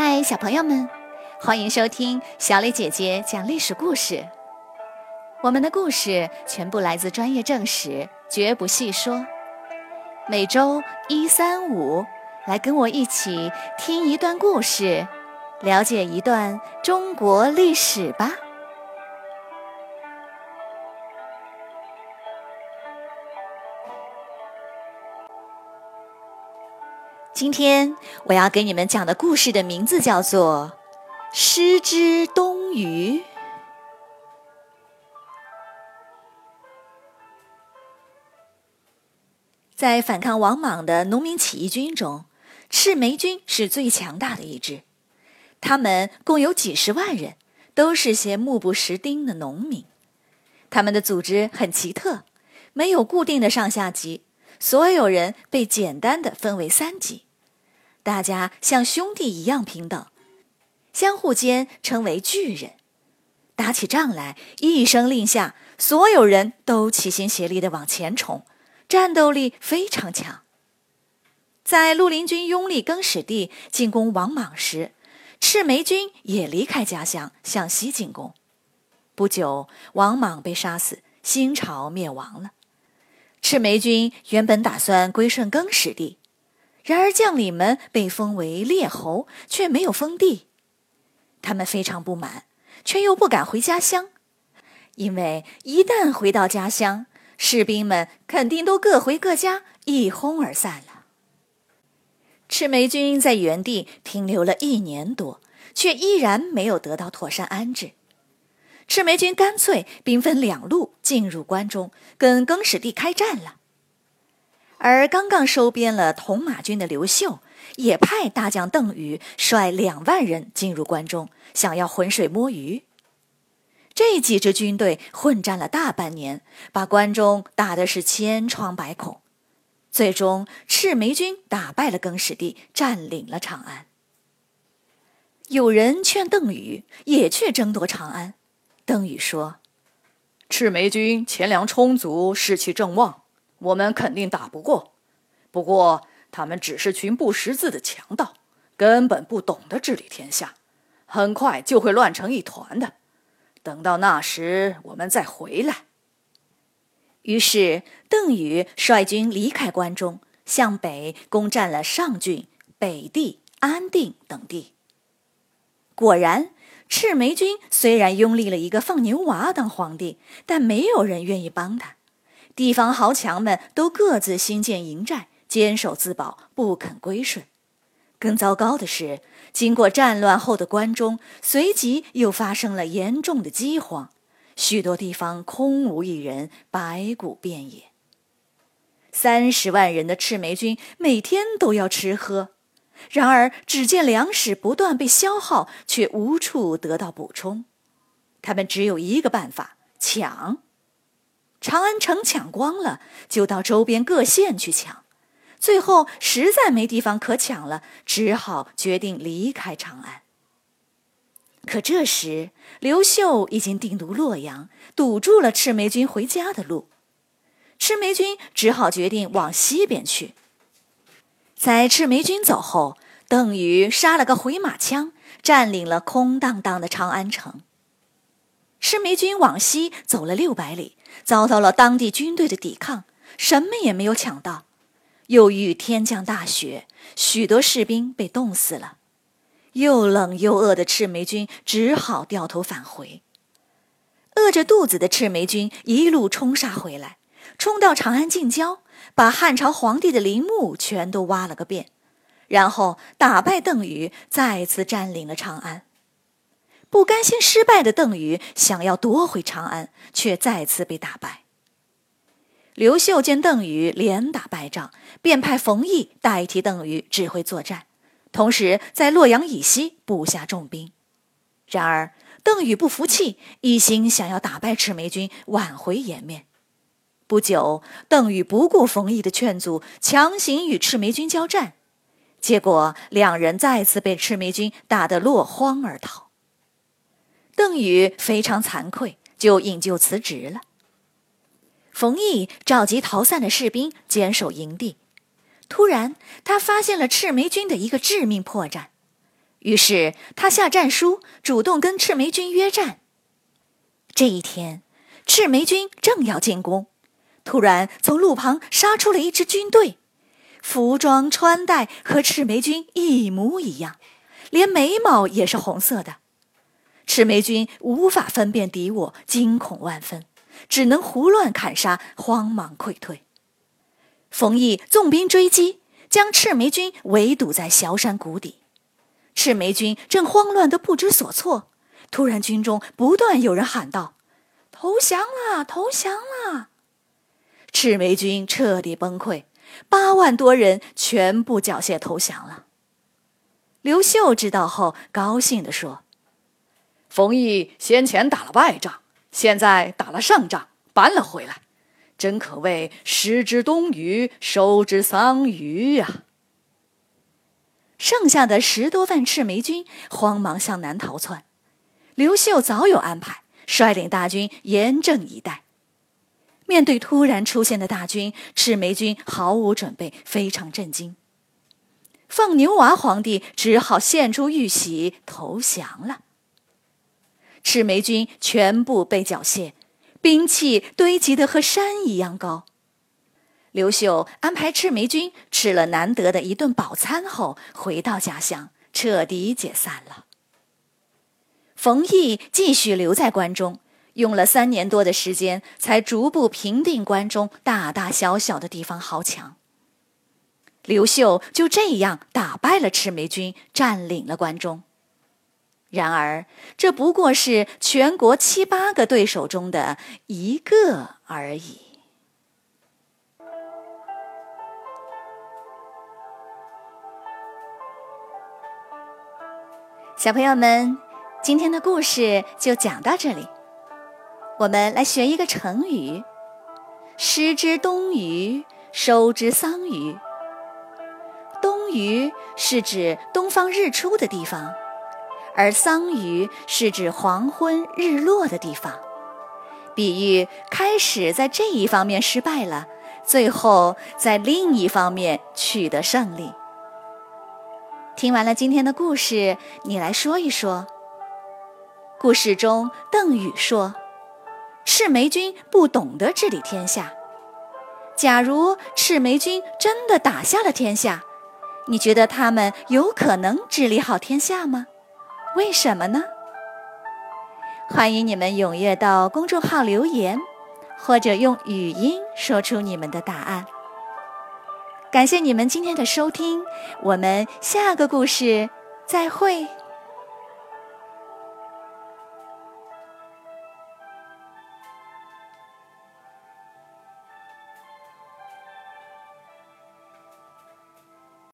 嗨，小朋友们，欢迎收听小磊姐姐讲历史故事。我们的故事全部来自专业正史，绝不细说。每周一、三、五，来跟我一起听一段故事，了解一段中国历史吧。今天我要给你们讲的故事的名字叫做《失之东隅》。在反抗王莽的农民起义军中，赤眉军是最强大的一支。他们共有几十万人，都是些目不识丁的农民。他们的组织很奇特，没有固定的上下级，所有人被简单的分为三级。大家像兄弟一样平等，相互间称为巨人。打起仗来，一声令下，所有人都齐心协力地往前冲，战斗力非常强。在绿林军拥立更始帝进攻王莽时，赤眉军也离开家乡向西进攻。不久，王莽被杀死，新朝灭亡了。赤眉军原本打算归顺更始帝。然而，将领们被封为列侯，却没有封地，他们非常不满，却又不敢回家乡，因为一旦回到家乡，士兵们肯定都各回各家，一哄而散了。赤眉军在原地停留了一年多，却依然没有得到妥善安置。赤眉军干脆兵分两路进入关中，跟更始帝开战了。而刚刚收编了铜马军的刘秀，也派大将邓禹率两万人进入关中，想要浑水摸鱼。这几支军队混战了大半年，把关中打的是千疮百孔。最终，赤眉军打败了更始帝，占领了长安。有人劝邓禹也去争夺长安，邓禹说：“赤眉军钱粮充足，士气正旺。”我们肯定打不过，不过他们只是群不识字的强盗，根本不懂得治理天下，很快就会乱成一团的。等到那时，我们再回来。于是，邓禹率军离开关中，向北攻占了上郡、北地、安定等地。果然，赤眉军虽然拥立了一个放牛娃当皇帝，但没有人愿意帮他。地方豪强们都各自兴建营寨，坚守自保，不肯归顺。更糟糕的是，经过战乱后的关中，随即又发生了严重的饥荒，许多地方空无一人，白骨遍野。三十万人的赤眉军每天都要吃喝，然而只见粮食不断被消耗，却无处得到补充。他们只有一个办法：抢。长安城抢光了，就到周边各县去抢，最后实在没地方可抢了，只好决定离开长安。可这时，刘秀已经定都洛阳，堵住了赤眉军回家的路，赤眉军只好决定往西边去。在赤眉军走后，邓禹杀了个回马枪，占领了空荡荡的长安城。赤眉军往西走了六百里。遭到了当地军队的抵抗，什么也没有抢到。又遇天降大雪，许多士兵被冻死了。又冷又饿的赤眉军只好掉头返回。饿着肚子的赤眉军一路冲杀回来，冲到长安近郊，把汉朝皇帝的陵墓全都挖了个遍，然后打败邓禹，再次占领了长安。不甘心失败的邓禹想要夺回长安，却再次被打败。刘秀见邓禹连打败仗，便派冯异代替邓禹指挥作战，同时在洛阳以西布下重兵。然而邓禹不服气，一心想要打败赤眉军，挽回颜面。不久，邓禹不顾冯异的劝阻，强行与赤眉军交战，结果两人再次被赤眉军打得落荒而逃。邓禹非常惭愧，就引咎辞职了。冯异召集逃散的士兵坚守营地。突然，他发现了赤眉军的一个致命破绽：于是他下战书，主动跟赤眉军约战。这一天，赤眉军正要进攻，突然从路旁杀出了一支军队，服装穿戴和赤眉军一模一样，连眉毛也是红色的。赤眉军无法分辨敌我，惊恐万分，只能胡乱砍杀，慌忙溃退。冯异纵兵追击，将赤眉军围堵在小山谷底。赤眉军正慌乱的不知所措，突然军中不断有人喊道：“投降啦，投降啦！”赤眉军彻底崩溃，八万多人全部缴械投降了。刘秀知道后，高兴地说：“冯异先前打了败仗，现在打了胜仗，搬了回来，真可谓失之东隅，收之桑榆呀！”剩下的十多万赤眉军慌忙向南逃窜，刘秀早有安排，率领大军严阵以待。面对突然出现的大军，赤眉军毫无准备，非常震惊。放牛娃皇帝只好献出玉玺投降了。赤眉军全部被缴械，兵器堆积的和山一样高。刘秀安排赤眉军吃了难得的一顿饱餐后，回到家乡，彻底解散了。冯异继续留在关中，用了三年多的时间，才逐步平定关中大大小小的地方豪强。刘秀就这样打败了赤眉军，占领了关中。然而，这不过是全国七八个对手中的一个而已。小朋友们，今天的故事就讲到这里。我们来学一个成语：“失之东隅，收之桑榆。”东隅是指东方日出的地方，而桑榆是指黄昏日落的地方，比喻开始在这一方面失败了，最后在另一方面取得胜利。听完了今天的故事，你来说一说。故事中，邓禹说：“赤眉军不懂得治理天下。假如赤眉军真的打下了天下，你觉得他们有可能治理好天下吗？为什么呢？”欢迎你们踊跃到公众号留言，或者用语音说出你们的答案。感谢你们今天的收听，我们下个故事再会。